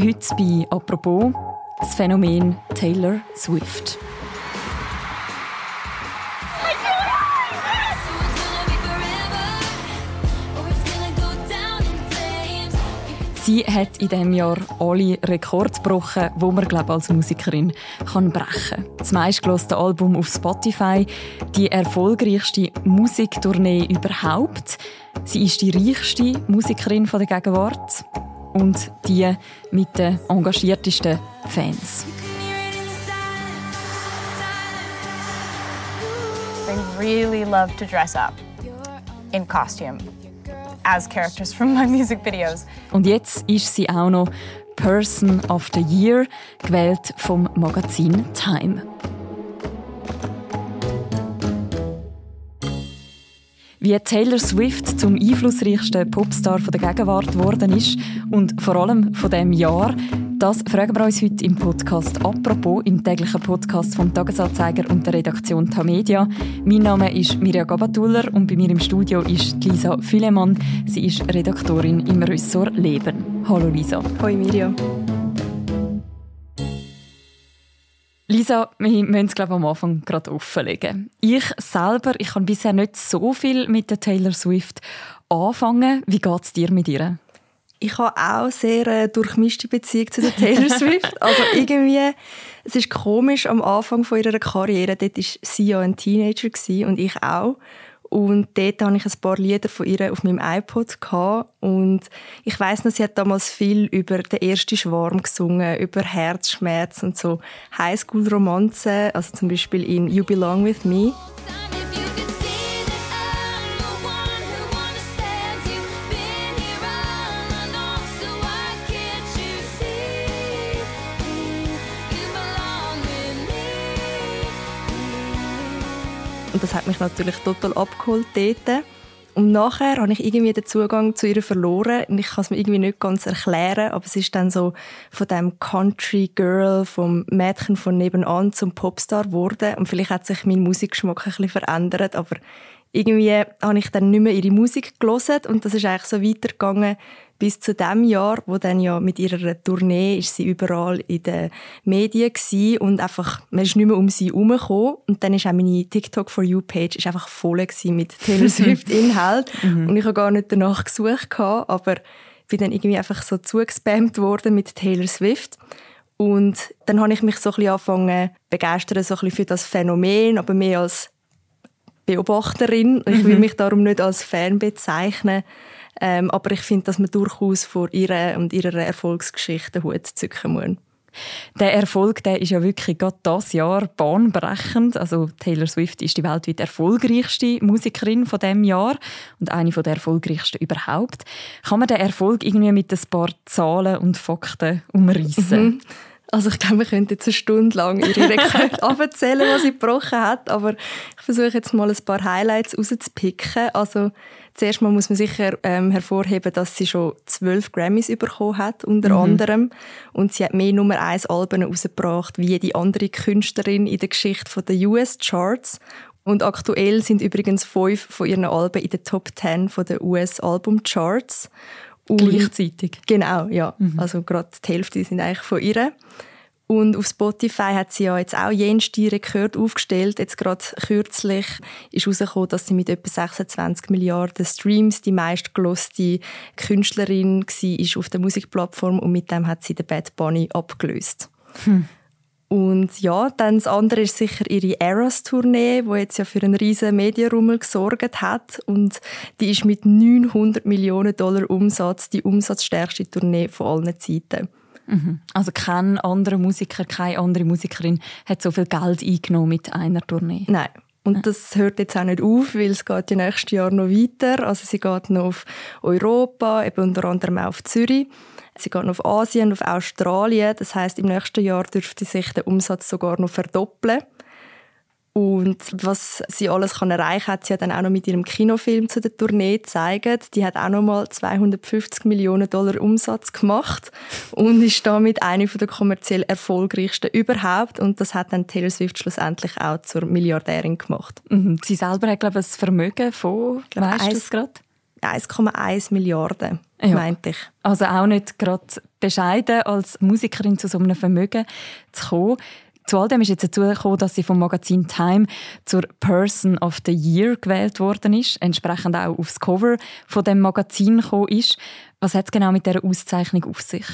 Heute bei «Apropos» das Phänomen Taylor Swift. Sie hat in diesem Jahr alle Rekorde gebrochen, die man glaube als Musikerin kann brechen kann. Das meistgelöste Album auf Spotify, die erfolgreichste Musiktournee überhaupt. Sie ist die reichste Musikerin der Gegenwart und die mit den engagiertesten Fans. I really love to dress up in costume as characters from my music videos. Und jetzt ist sie auch noch Person of the Year, gewählt vom Magazin Time. Wie Taylor Swift zum einflussreichsten Popstar der Gegenwart geworden ist und vor allem von dem Jahr, das fragen wir uns heute im Podcast «Apropos», im täglichen Podcast vom Tagesanzeiger und der Redaktion Tamedia. Mein Name ist Mirja Gabatuller und bei mir im Studio ist Lisa Fülemann. Sie ist Redaktorin im Ressort Leben. Hallo Lisa. Hallo Mirja. Lisa, wir müssen es glaube am Anfang gerade offenlegen. Ich selber, ich habe bisher nicht so viel mit der Taylor Swift anfangen. Wie geht es dir mit ihr? ich habe auch sehr äh, durchmischte Beziehung zu der Taylor Swift. also irgendwie, es ist komisch am Anfang von ihrer Karriere, dort war sie ja ein Teenager und ich auch. Und dort hatte ich ein paar Lieder von ihr auf meinem iPod. Gehabt. Und ich weiß noch, sie hat damals viel über den ersten Schwarm gesungen, über Herzschmerz und so Highschool-Romanzen, also zum Beispiel in You Belong With Me. Und das hat mich natürlich total abgeholt dort. Und nachher habe ich irgendwie den Zugang zu ihr verloren. Und ich kann es mir irgendwie nicht ganz erklären, aber es ist dann so von dem Country Girl, vom Mädchen von nebenan zum Popstar geworden. Und vielleicht hat sich mein Musikgeschmack ein bisschen verändert, aber irgendwie habe ich dann nicht mehr ihre Musik gelesen und das ist eigentlich so weitergegangen bis zu dem Jahr, wo dann ja mit ihrer Tournee ist sie überall in den Medien gewesen und einfach, man ist nicht mehr um sie herumgekommen und dann ist auch meine TikTok for You Page ist einfach voll mit Taylor Swift Inhalt mhm. und ich habe gar nicht danach gesucht gehabt, aber bin dann irgendwie einfach so zugespammt worden mit Taylor Swift und dann habe ich mich so ein bisschen angefangen begeistern so ein bisschen für das Phänomen, aber mehr als Beobachterin. Ich will mhm. mich darum nicht als Fan bezeichnen. Ähm, aber ich finde, dass man durchaus vor ihrer und ihrer Erfolgsgeschichte Hut zücken muss. Der Erfolg der ist ja wirklich gerade das Jahr bahnbrechend. Also Taylor Swift ist die weltweit erfolgreichste Musikerin von dem Jahr und eine der erfolgreichsten überhaupt. Kann man den Erfolg irgendwie mit ein paar Zahlen und Fakten umreißen? Mhm. Also ich glaube, wir könnten jetzt eine Stunde lang ihre Rekorde abzählen, was sie gebrochen hat, aber ich versuche jetzt mal ein paar Highlights rauszupicken. Also zuerst mal muss man sicher ähm, hervorheben, dass sie schon zwölf Grammys bekommen hat, unter mhm. anderem. Und sie hat mehr Nummer eins Alben herausgebracht, wie jede andere Künstlerin in der Geschichte der US-Charts. Und aktuell sind übrigens fünf von ihren Alben in den Top Ten der US-Album-Charts. Gleichzeitig? Genau, ja. Mhm. Also gerade die Hälfte sind eigentlich von ihr. Und auf Spotify hat sie ja jetzt auch jenste Rekord aufgestellt. Jetzt gerade kürzlich ist herausgekommen, dass sie mit etwa 26 Milliarden Streams die meistgeloste Künstlerin war auf der Musikplattform und mit dem hat sie den Bad Bunny abgelöst. Hm. Und ja, dann das andere ist sicher ihre Eras-Tournee, die jetzt ja für einen riesen Medienrummel gesorgt hat. Und die ist mit 900 Millionen Dollar Umsatz die umsatzstärkste Tournee von allen Zeiten. Mhm. Also kein anderer Musiker, keine andere Musikerin hat so viel Geld eingenommen mit einer Tournee? Nein. Und das hört jetzt auch nicht auf, weil es geht ja nächstes Jahr noch weiter. Also sie geht noch auf Europa, eben unter anderem auch auf Zürich. Sie geht auf Asien, auf Australien. Das heißt, im nächsten Jahr dürfte sich der Umsatz sogar noch verdoppeln. Und was sie alles kann erreichen kann, hat sie dann auch noch mit ihrem Kinofilm zu der Tournee gezeigt. Die hat auch noch mal 250 Millionen Dollar Umsatz gemacht und ist damit eine der kommerziell erfolgreichsten überhaupt. Und das hat dann Taylor Swift schlussendlich auch zur Milliardärin gemacht. Mhm. Sie selber hat, glaube ich, ein Vermögen von, weißt du es gerade? 1,1 Milliarden, ja. meinte ich. Also auch nicht gerade bescheiden, als Musikerin zu so einem Vermögen zu kommen. Zu all dem ist jetzt dazu gekommen, dass sie vom Magazin Time zur Person of the Year gewählt worden ist, entsprechend auch aufs Cover von dem Magazin gekommen ist. Was hat es genau mit dieser Auszeichnung auf sich?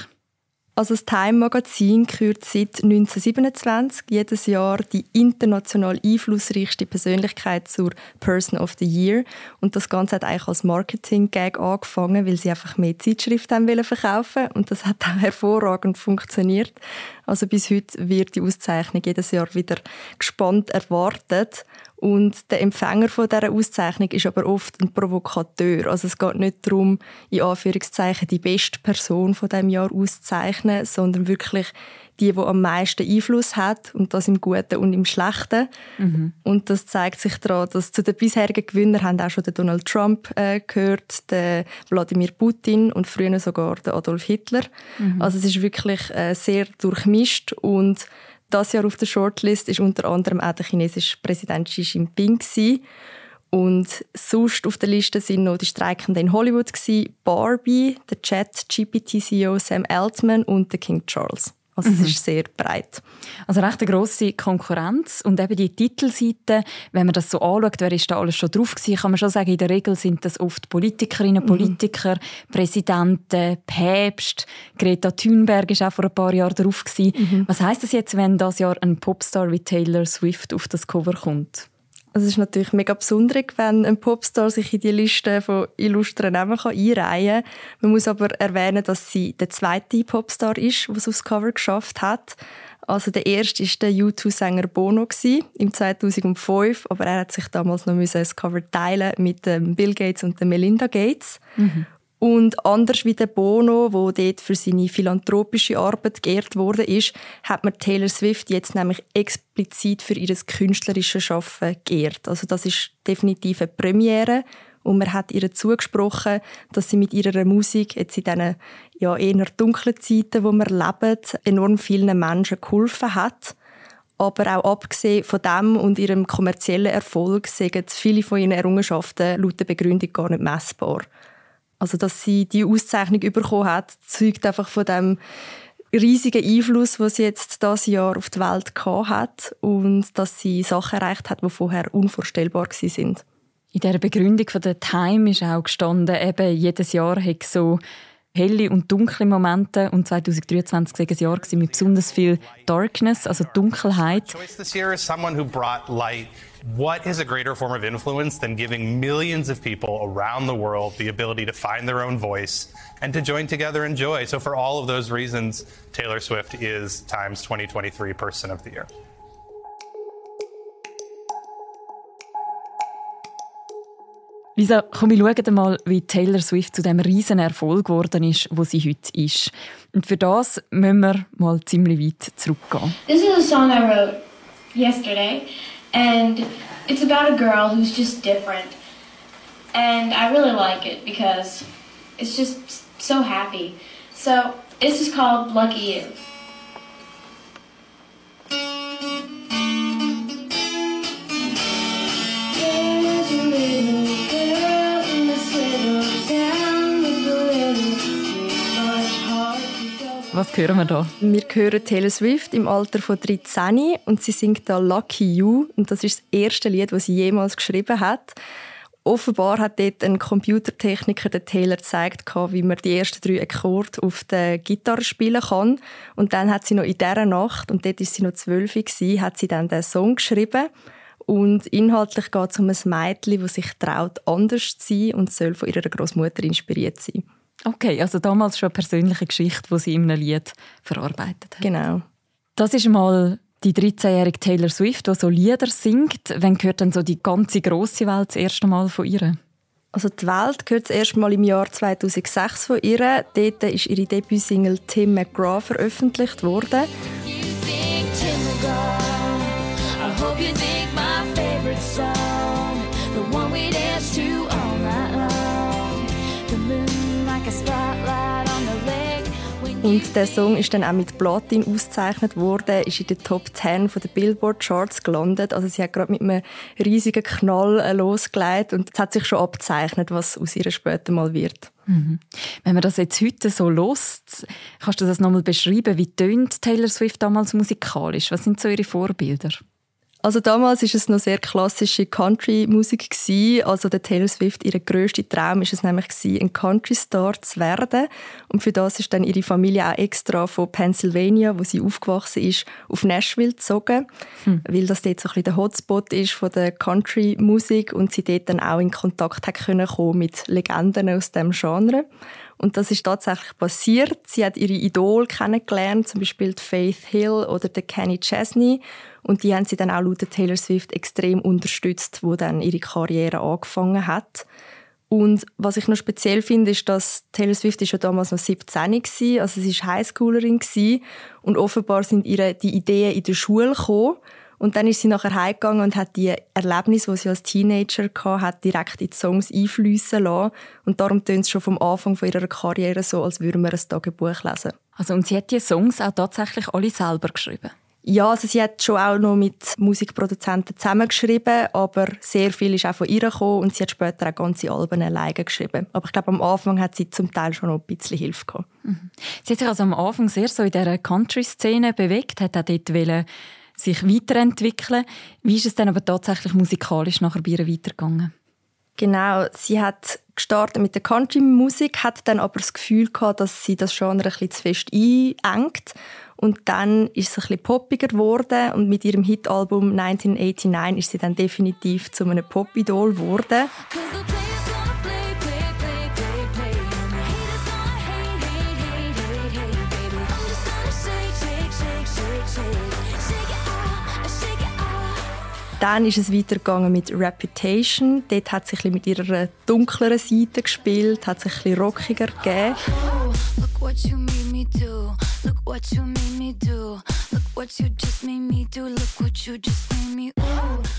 Also das Time-Magazin kürt seit 1927 jedes Jahr die international einflussreichste Persönlichkeit zur Person of the Year. Und das Ganze hat eigentlich als Marketing-Gag angefangen, weil sie einfach mehr Zeitschriften haben verkaufen Und das hat auch hervorragend funktioniert. Also bis heute wird die Auszeichnung jedes Jahr wieder gespannt erwartet. Und der Empfänger von dieser Auszeichnung ist aber oft ein Provokateur. Also es geht nicht darum, in Anführungszeichen die beste Person von dem Jahr auszuzeichnen, sondern wirklich die, die am meisten Einfluss hat und das im Guten und im Schlechten. Mhm. Und das zeigt sich daran, dass zu den bisherigen Gewinnern haben auch schon der Donald Trump äh, gehört, der Wladimir Putin und früher sogar der Adolf Hitler. Mhm. Also es ist wirklich äh, sehr durchmischt und das Jahr auf der Shortlist ist unter anderem auch der chinesische Präsident Xi Jinping und sonst auf der Liste sind noch die Streikenden in Hollywood Barbie, der Chat GPT CEO Sam Altman und der King Charles. Also mhm. es ist sehr breit. Also recht eine grosse Konkurrenz und eben die Titelseite, wenn man das so anschaut, wer ist da alles schon drauf gewesen, kann man schon sagen, in der Regel sind das oft Politikerinnen, mhm. Politiker, mhm. Präsidenten, Päpste. Greta Thunberg ist auch vor ein paar Jahren drauf gewesen. Mhm. Was heißt das jetzt, wenn das Jahr ein Popstar wie Taylor Swift auf das Cover kommt? Es ist natürlich mega besonders, wenn ein Popstar sich in die Liste von illustren Namen einreihen kann. Man muss aber erwähnen, dass sie der zweite Popstar ist, der es aufs Cover geschafft hat. Also der erste war der U2-Sänger Bono im 2005, aber er hat sich damals noch das Cover teilen mit Bill Gates und Melinda Gates. Mhm. Und anders wie der Bono, wo dort für seine philanthropische Arbeit geehrt wurde, ist, hat man Taylor Swift jetzt nämlich explizit für ihr künstlerisches Schaffen geehrt. Also das ist definitiv eine Premiere und man hat ihr zugesprochen, dass sie mit ihrer Musik jetzt in diesen ja, eher dunklen Zeiten, wo wir leben, enorm vielen Menschen geholfen hat. Aber auch abgesehen von dem und ihrem kommerziellen Erfolg sind viele von ihren Errungenschaften laut der Begründung gar nicht messbar. Also, dass sie die Auszeichnung bekommen hat, zeugt einfach von dem riesigen Einfluss, was sie jetzt das Jahr auf die Welt gehabt hat und dass sie Sachen erreicht hat, die vorher unvorstellbar sind. In der Begründung von der Time ist auch gestanden, eben jedes Jahr hat so helle und dunkle Momente und 2023 war ein Jahr mit besonders viel Darkness, also Dunkelheit. What is a greater form of influence than giving millions of people around the world the ability to find their own voice and to join together in joy? So, for all of those reasons, Taylor Swift is Times 2023 Person of the Year. Lisa, komm, wir schauen mal, wie Taylor Swift zu dem riesen Erfolg geworden ist, wo sie heute ist. Und für das müssen wir mal ziemlich weit zurückgehen. This is a song I wrote yesterday, and it's about a girl who's just different. And I really like it because it's just so happy. So this is called Lucky You. Was hören wir da? Wir hören Taylor Swift im Alter von 13 und sie singt da Lucky You und das ist das erste Lied, das sie jemals geschrieben hat. Offenbar hat dort ein Computertechniker den Taylor gezeigt, wie man die ersten drei Akkorde auf der Gitarre spielen kann. Und dann hat sie noch in dieser Nacht, und dort war sie noch zwölf, hat sie dann den Song geschrieben. Und inhaltlich geht es um ein Mädchen, das sich traut, anders zu sein und soll von ihrer Großmutter inspiriert sein. Okay, also damals schon eine persönliche Geschichte, die sie in einem Lied verarbeitet hat. Genau. Das ist mal die 13-jährige Taylor Swift, die so Lieder singt. Wann gehört denn so die ganze große Welt das erste Mal von ihr? Also die Welt gehört das erste Mal im Jahr 2006 von ihr. Dort ist ihre Debütsingle Tim McGraw veröffentlicht worden. Und der Song ist dann auch mit Platin ausgezeichnet worden, ist in den Top 10 der Billboard Charts gelandet. Also sie hat gerade mit einem riesigen Knall äh, losgelegt und es hat sich schon abzeichnet, was aus ihr später mal wird. Mhm. Wenn man das jetzt heute so lost, kannst du das nochmal beschreiben? Wie tönt Taylor Swift damals musikalisch? Was sind so ihre Vorbilder? Also damals ist es noch sehr klassische Country-Musik Also der Taylor Swift, ihr grösster Traum ist es nämlich gewesen, ein Country-Star zu werden. Und für das ist dann ihre Familie auch extra von Pennsylvania, wo sie aufgewachsen ist, auf Nashville gezogen, hm. weil das dort so ein bisschen der Hotspot ist von der Country-Musik und sie dort dann auch in Kontakt hat können kommen mit Legenden aus dem Genre. Und das ist tatsächlich passiert. Sie hat ihre Idol kennengelernt, zum Beispiel Faith Hill oder Kenny Chesney. Und die haben sie dann auch laut Taylor Swift extrem unterstützt, wo dann ihre Karriere angefangen hat. Und was ich noch speziell finde, ist, dass Taylor Swift ist ja damals noch 17 war, also sie war Highschoolerin und offenbar sind ihre die Ideen in der Schule gekommen. Und dann ist sie nachher heimgegangen und hat die Erlebnisse, die sie als Teenager hatte, direkt in die Songs einfließen lassen. Und darum tönt es schon vom Anfang ihrer Karriere so, als würden wir ein Tagebuch lesen. Also und sie hat die Songs auch tatsächlich alle selber geschrieben? Ja, also sie hat schon auch noch mit Musikproduzenten zusammengeschrieben, aber sehr viel ist auch von ihr gekommen und sie hat später auch ganze Alben alleine geschrieben. Aber ich glaube, am Anfang hat sie zum Teil schon noch ein bisschen Hilfe gehabt. Mhm. Sie hat sich also am Anfang sehr so in dieser Country-Szene bewegt, hat auch dort wollen, sich weiterentwickeln. Wie ist es dann aber tatsächlich musikalisch nachher bei ihr weitergegangen? Genau, sie hat gestartet mit der Country-Musik, hat dann aber das Gefühl gehabt, dass sie das Genre ein bisschen zu fest einengt und dann ist es ein bisschen poppiger geworden und mit ihrem Hitalbum 1989 ist sie dann definitiv zu einem Pop-Idol geworden. Dann ist es weitergegangen mit Reputation. Dort hat sie mit ihrer dunkleren Seite gespielt, hat sich ein rockiger gegeben. Look what you made me do. Look what you just made me do. Look what you just made me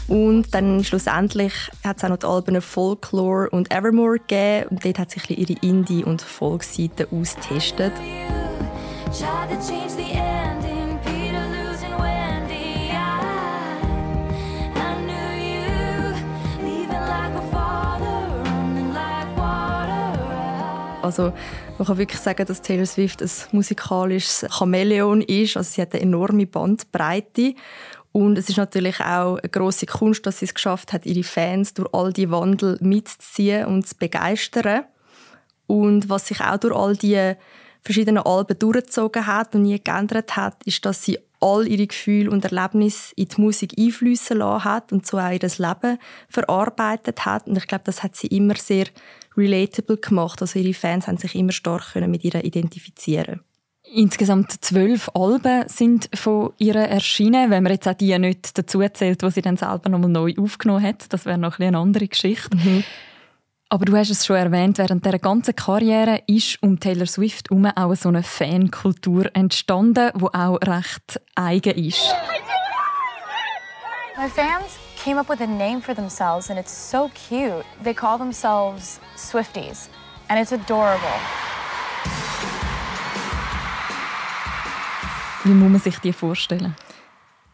ooh. Und dann schlussendlich hat es auch noch die Alben Folklore und Evermore gegeben. Und dort hat sich ihre Indie- und Folkseite austestet. Also man kann wirklich sagen, dass Taylor Swift ein musikalisches Chamäleon ist. Also sie hat eine enorme Bandbreite. Und es ist natürlich auch eine grosse Kunst, dass sie es geschafft hat, ihre Fans durch all die Wandel mitzuziehen und zu begeistern. Und was sich auch durch all die verschiedenen Alben durchgezogen hat und nie geändert hat, ist, dass sie all ihre Gefühle und Erlebnisse in die Musik einfließen lassen hat und so auch ihr Leben verarbeitet hat. Und ich glaube, das hat sie immer sehr relatable gemacht. Also ihre Fans haben sich immer stark können mit ihr identifizieren. Insgesamt zwölf Alben sind von ihr erschienen. Wenn man jetzt auch die nicht dazu zählt, die sie dann selber nochmal neu aufgenommen hat, das wäre noch eine andere Geschichte. Mhm. Aber du hast es schon erwähnt, während dieser ganzen Karriere ist um Taylor Swift herum auch so eine Fankultur entstanden, die auch recht eigen ist. My fans came up with a name for themselves and it's so cute. They call themselves Swifties and it's adorable. Wie muss man sich die vorstellen?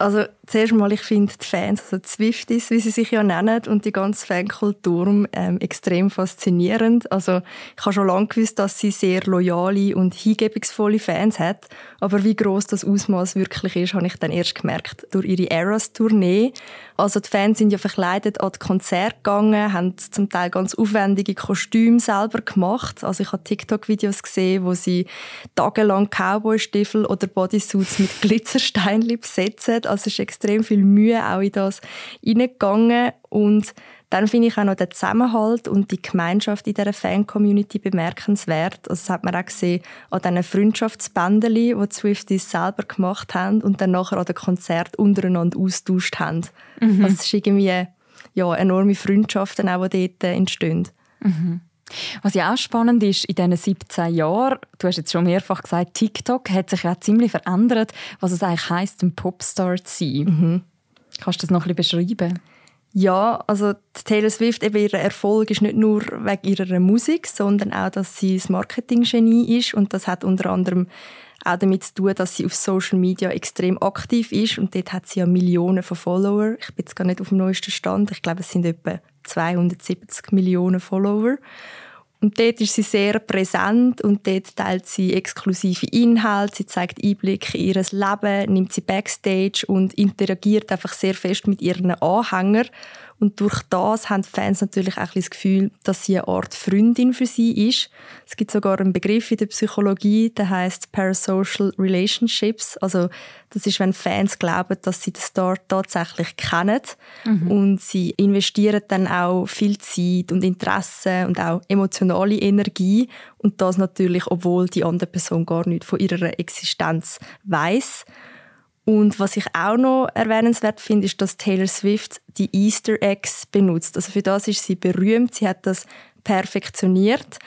Also zuerst mal, ich finde die Fans, also die Swifties, wie sie sich ja nennen, und die ganze Fankultur ähm, extrem faszinierend. Also ich habe schon lange gewusst, dass sie sehr loyale und hingebungsvolle Fans hat, aber wie groß das Ausmaß wirklich ist, habe ich dann erst gemerkt durch ihre Eras-Tournee. Also die Fans sind ja verkleidet an die Konzerte gegangen, haben zum Teil ganz aufwendige Kostüme selber gemacht. Also ich habe TikTok-Videos gesehen, wo sie tagelang Cowboy-Stiefel oder Bodysuits mit Glitzersteinchen besetzen. Also es ist extrem viel Mühe auch in das hineingegangen und dann finde ich auch noch den Zusammenhalt und die Gemeinschaft in dieser Fan-Community bemerkenswert. Also das hat man auch gesehen an diesen Freundschaftsbändchen, die die Swifties selber gemacht haben und dann nachher an den Konzert untereinander austauscht haben. Mhm. Also es ist irgendwie ja, enorme Freundschaften auch, die dort entstehen. Mhm. Was ja auch spannend ist, in diesen 17 Jahren, du hast jetzt schon mehrfach gesagt, TikTok hat sich ja ziemlich verändert, was es eigentlich heisst, ein Popstar zu sein. Mhm. Kannst du das noch ein bisschen beschreiben? Ja, also Taylor Swift, eben ihr Erfolg ist nicht nur wegen ihrer Musik, sondern auch, dass sie das Marketing-Genie ist und das hat unter anderem auch damit zu tun, dass sie auf Social Media extrem aktiv ist und dort hat sie ja Millionen von Follower. Ich bin jetzt gar nicht auf dem neuesten Stand. Ich glaube, es sind etwa 270 Millionen Follower. Und dort ist sie sehr präsent und dort teilt sie exklusive Inhalte, sie zeigt Einblicke in ihr Leben, nimmt sie Backstage und interagiert einfach sehr fest mit ihren Anhängern. Und durch das haben Fans natürlich auch das Gefühl, dass sie eine Art Freundin für sie ist. Es gibt sogar einen Begriff in der Psychologie, der heißt Parasocial Relationships. Also das ist, wenn Fans glauben, dass sie den Star tatsächlich kennen mhm. und sie investieren dann auch viel Zeit und Interesse und auch emotionale Energie und das natürlich, obwohl die andere Person gar nicht von ihrer Existenz weiß. Und was ich auch noch erwähnenswert finde, ist, dass Taylor Swift die Easter Eggs benutzt. Also für das ist sie berühmt. Sie hat das perfektioniert.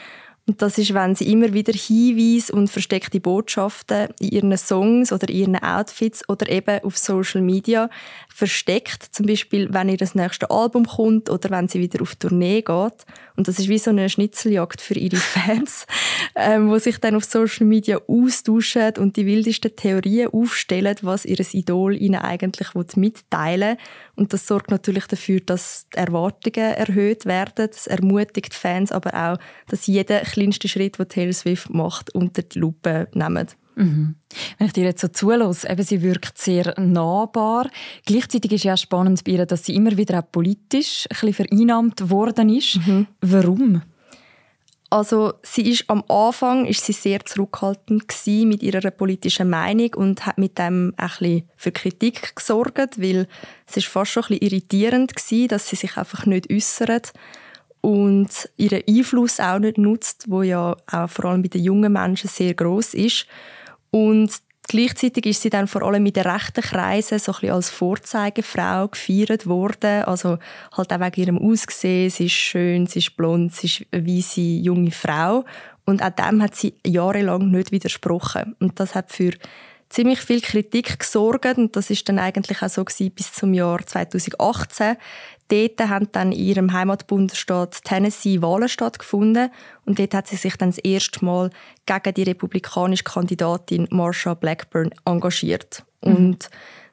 Und das ist, wenn sie immer wieder Hinweise und versteckte Botschaften in ihren Songs oder ihren Outfits oder eben auf Social Media versteckt. Zum Beispiel, wenn ihr das nächste Album kommt oder wenn sie wieder auf Tournee geht. Und das ist wie so eine Schnitzeljagd für ihre Fans, ähm, wo sich dann auf Social Media austauschen und die wildesten Theorien aufstellen, was ihr Idol ihnen eigentlich mitteilen will. Und das sorgt natürlich dafür, dass die Erwartungen erhöht werden. Das ermutigt Fans aber auch, dass jeder kleinste Schritt, den Taylor Swift macht, unter die Lupe nehmen. Mhm. Wenn ich dir jetzt so zulasse, eben, sie wirkt sehr nahbar. Gleichzeitig ist ja auch spannend bei ihr, dass sie immer wieder auch politisch ein bisschen vereinnahmt worden ist. Mhm. Warum? Also sie ist am Anfang ist sie sehr zurückhaltend mit ihrer politischen Meinung und hat mit dem ein für Kritik gesorgt, weil es ist fast schon ein irritierend war, dass sie sich einfach nicht äußert und ihren Einfluss auch nicht nutzt, wo ja auch vor allem bei den jungen Menschen sehr groß ist. Und gleichzeitig ist sie dann vor allem in den rechten Kreisen so ein bisschen als Vorzeigefrau gefeiert worden. Also halt auch wegen ihrem Aussehen. Sie ist schön, sie ist blond, sie ist eine weisse junge Frau. Und auch dem hat sie jahrelang nicht widersprochen. Und das hat für ziemlich viel Kritik gesorgt und das ist dann eigentlich auch so gewesen bis zum Jahr 2018. Dort haben dann in ihrem Heimatbundesstaat Tennessee Wahlen stattgefunden und dort hat sie sich dann das erste Mal gegen die republikanische Kandidatin Marsha Blackburn engagiert. Mhm. Und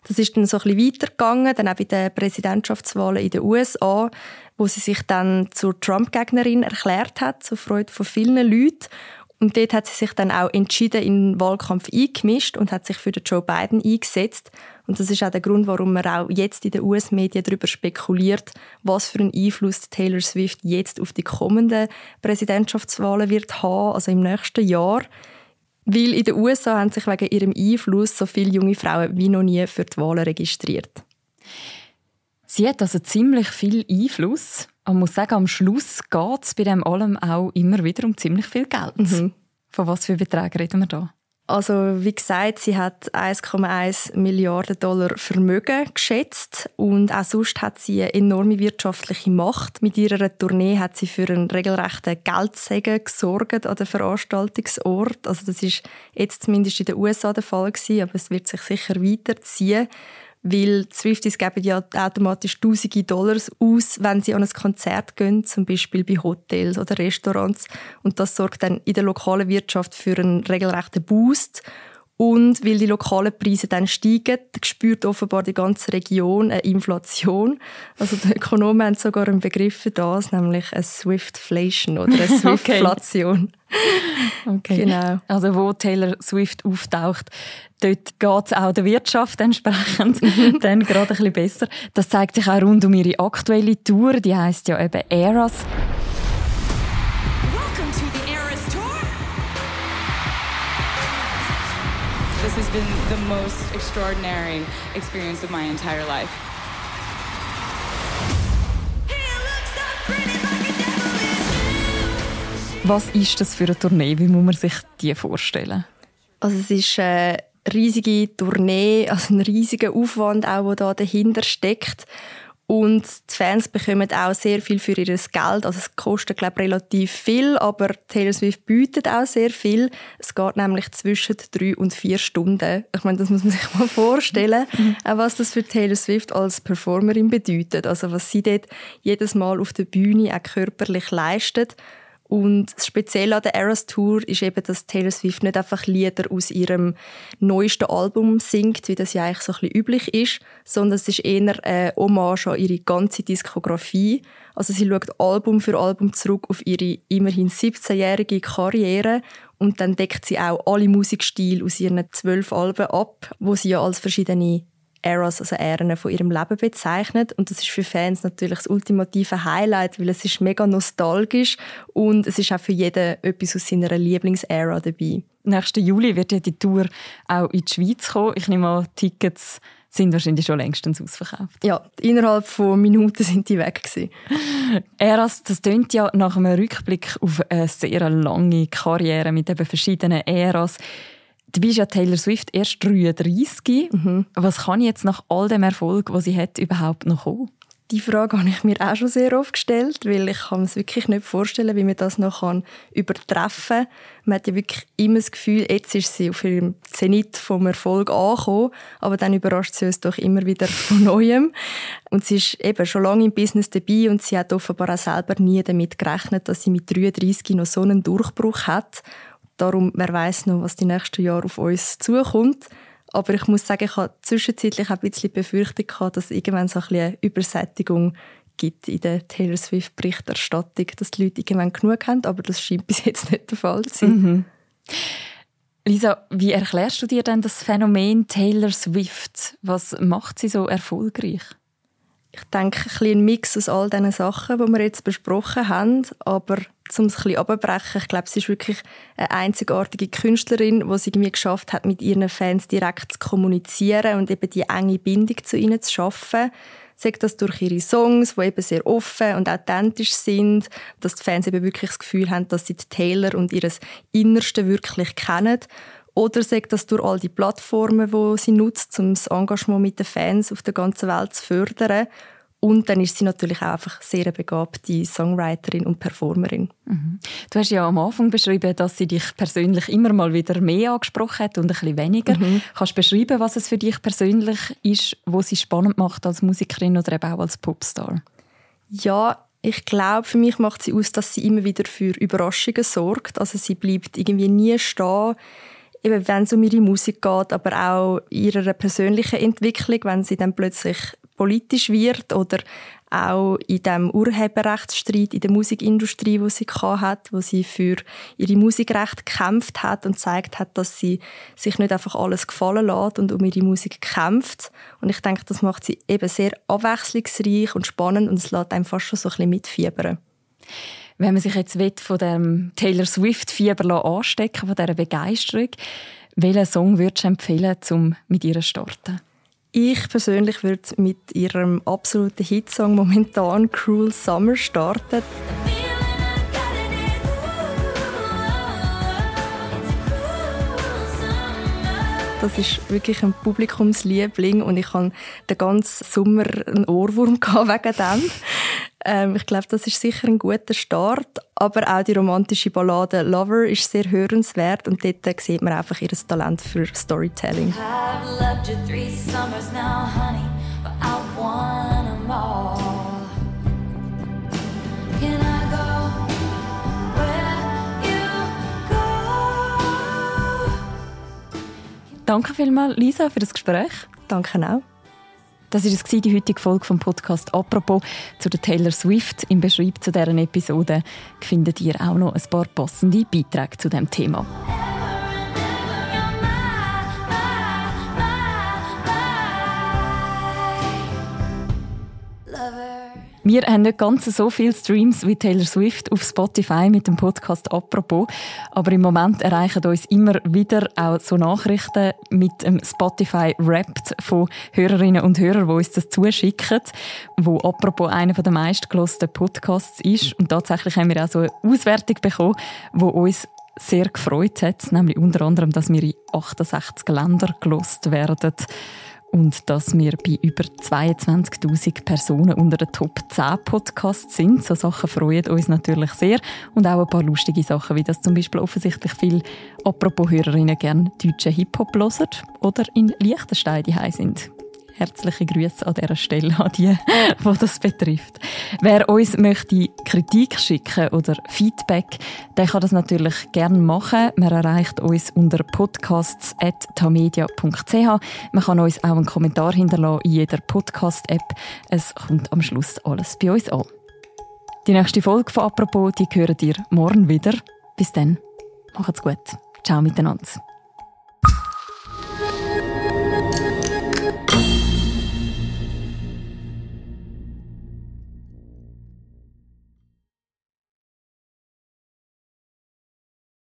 das ist dann so ein bisschen weitergegangen, dann auch bei den Präsidentschaftswahlen in den USA, wo sie sich dann zur Trump-Gegnerin erklärt hat, zur Freude von vielen Leuten. Und dort hat sie sich dann auch entschieden in den Wahlkampf eingemischt und hat sich für den Joe Biden eingesetzt. Und das ist auch der Grund, warum man auch jetzt in den US-Medien darüber spekuliert, was für einen Einfluss Taylor Swift jetzt auf die kommenden Präsidentschaftswahlen wird haben, also im nächsten Jahr. Weil in den USA haben sich wegen ihrem Einfluss so viele junge Frauen wie noch nie für die Wahlen registriert. Sie hat also ziemlich viel Einfluss. Man muss sagen, am Schluss geht es bei dem allem auch immer wieder um ziemlich viel Geld. Mhm. Von was für Beträgen reden wir da? Also wie gesagt, sie hat 1,1 Milliarden Dollar Vermögen geschätzt und auch sonst hat sie eine enorme wirtschaftliche Macht. Mit ihrer Tournee hat sie für einen regelrechten Geldsegen gesorgt an den Veranstaltungsort. Also das ist jetzt zumindest in den USA der Fall gewesen, aber es wird sich sicher weiterziehen weil Swifties geben ja automatisch tausende Dollars aus, wenn sie an ein Konzert gehen, zum Beispiel bei Hotels oder Restaurants. Und das sorgt dann in der lokalen Wirtschaft für einen regelrechten Boost. Und weil die lokalen Preise dann steigen, spürt offenbar die ganze Region eine Inflation. Also die Ökonomen haben sogar einen Begriff für das, nämlich eine Swiftflation oder eine Swiftflation. okay. okay. Genau. Also wo Taylor Swift auftaucht, dort geht es auch der Wirtschaft entsprechend dann gerade ein bisschen besser. Das zeigt sich auch rund um ihre aktuelle Tour, die heißt ja eben Eras. This has been the most extraordinary experience of my entire life. Was ist das für eine Tournee? Wie muss man sich die vorstellen? Also es ist eine riesige Tournee, also ein riesiger Aufwand, auch, der da dahinter steckt. Und die Fans bekommen auch sehr viel für ihr Geld. Also es kostet, glaube ich, relativ viel, aber Taylor Swift bietet auch sehr viel. Es geht nämlich zwischen drei und vier Stunden. Ich meine, das muss man sich mal vorstellen, mhm. auch was das für Taylor Swift als Performerin bedeutet. Also was sie dort jedes Mal auf der Bühne auch körperlich leistet. Und das Spezielle an der Eras Tour ist eben, dass Taylor Swift nicht einfach Lieder aus ihrem neuesten Album singt, wie das ja eigentlich so ein bisschen üblich ist, sondern es ist eher eine Hommage an ihre ganze Diskografie. Also sie schaut Album für Album zurück auf ihre immerhin 17-jährige Karriere und dann deckt sie auch alle Musikstile aus ihren zwölf Alben ab, wo sie ja als verschiedene Eras, also Ähren von ihrem Leben bezeichnet. Und das ist für Fans natürlich das ultimative Highlight, weil es ist mega nostalgisch und es ist auch für jeden etwas aus seiner Lieblingsära dabei. Nächsten Juli wird ja die Tour auch in die Schweiz kommen. Ich nehme an, Tickets sind wahrscheinlich schon längstens ausverkauft. Ja, innerhalb von Minuten sind die weg gewesen. Eras, das klingt ja nach einem Rückblick auf eine sehr lange Karriere mit eben verschiedenen Eras. Du bist ja Taylor Swift erst 33. Mhm. Was kann jetzt nach all dem Erfolg, was sie hat, überhaupt noch kommen? Die Frage habe ich mir auch schon sehr oft gestellt, weil ich kann es wirklich nicht vorstellen, wie man das noch kann übertreffen kann. Man hat ja wirklich immer das Gefühl, jetzt ist sie auf ihrem Zenit vom Erfolg angekommen, aber dann überrascht sie uns doch immer wieder von Neuem. Und sie ist eben schon lange im Business dabei und sie hat offenbar auch selber nie damit gerechnet, dass sie mit 33 noch so einen Durchbruch hat Darum, wer weiß noch, was die nächsten Jahre auf uns zukommt. Aber ich muss sagen, ich habe zwischenzeitlich ein bisschen Befürchtung gehabt, dass es irgendwann so ein bisschen eine Übersättigung gibt in der Taylor Swift Berichterstattung, dass die Leute irgendwann genug haben, aber das scheint bis jetzt nicht der Fall zu sein. Mhm. Lisa, wie erklärst du dir denn das Phänomen Taylor Swift? Was macht sie so erfolgreich? Ich denke, ein, bisschen ein Mix aus all diesen Sachen, die wir jetzt besprochen haben, aber um es ein bisschen abzubrechen, ich glaube, sie ist wirklich eine einzigartige Künstlerin, die es irgendwie geschafft hat, mit ihren Fans direkt zu kommunizieren und eben die enge Bindung zu ihnen zu schaffen. Sagt das durch ihre Songs, die eben sehr offen und authentisch sind, dass die Fans eben wirklich das Gefühl haben, dass sie Taylor und ihres Innersten wirklich kennen. Oder sagt das durch all die Plattformen, die sie nutzt, um das Engagement mit den Fans auf der ganzen Welt zu fördern. Und dann ist sie natürlich auch einfach sehr eine begabte Songwriterin und Performerin. Mhm. Du hast ja am Anfang beschrieben, dass sie dich persönlich immer mal wieder mehr angesprochen hat und ein bisschen weniger. Mhm. Kannst du beschreiben, was es für dich persönlich ist, was sie spannend macht als Musikerin oder eben auch als Popstar? Ja, ich glaube, für mich macht sie aus, dass sie immer wieder für Überraschungen sorgt. Also sie bleibt irgendwie nie stehen eben wenn es um ihre Musik geht, aber auch ihrer persönlichen Entwicklung, wenn sie dann plötzlich politisch wird oder auch in dem Urheberrechtsstreit in der Musikindustrie, wo sie hat, wo sie für ihre Musikrechte gekämpft hat und zeigt hat, dass sie sich nicht einfach alles gefallen lässt und um ihre Musik kämpft. Und ich denke, das macht sie eben sehr abwechslungsreich und spannend und es lässt einem fast schon so ein bisschen mitfiebern. Wenn man sich jetzt von dem Taylor Swift Fieber anstecken, von dieser Begeisterung, welchen Song würdest du empfehlen, um mit ihr zu starten? Ich persönlich würde mit ihrem absoluten Hitsong momentan Cruel Summer starten. Das ist wirklich ein Publikumsliebling und ich hatte den ganzen Sommer einen Ohrwurm wegen dem. Ähm, ich glaube, das ist sicher ein guter Start. Aber auch die romantische Ballade Lover ist sehr hörenswert und dort sieht man einfach ihr Talent für Storytelling. Danke vielmals, Lisa, für das Gespräch. Danke auch. Das war die heutige Folge vom Podcast «Apropos» zu der Taylor Swift. Im Beschreib zu deren Episode findet ihr auch noch ein paar passende Beiträge zu dem Thema. Wir haben nicht ganz so viele Streams wie Taylor Swift auf Spotify mit dem Podcast «Apropos», aber im Moment erreichen uns immer wieder auch so Nachrichten mit dem Spotify Wrapped von Hörerinnen und Hörern, die uns das zuschicken, wo «Apropos» einer der meistgelösten Podcasts ist. Und tatsächlich haben wir auch so eine Auswertung bekommen, die uns sehr gefreut hat, nämlich unter anderem, dass wir in 68 Ländern gelost werden. Und dass wir bei über 22.000 Personen unter den Top 10 Podcasts sind. So Sachen freuen uns natürlich sehr und auch ein paar lustige Sachen, wie das zum Beispiel offensichtlich viele apropos Hörerinnen gerne deutschen Hip-Hop hören oder in Liechtenstein die sind. Herzliche Grüße an dieser Stelle an die, die das betrifft. Wer uns möchte Kritik schicken oder Feedback, der kann das natürlich gerne machen. Man erreicht uns unter podcasts.tamedia.ch. Man kann uns auch einen Kommentar hinterlassen in jeder Podcast-App. Es kommt am Schluss alles bei uns an. Die nächste Folge von «Apropos» die hören ihr morgen wieder. Bis dann. Macht's gut. Ciao miteinander.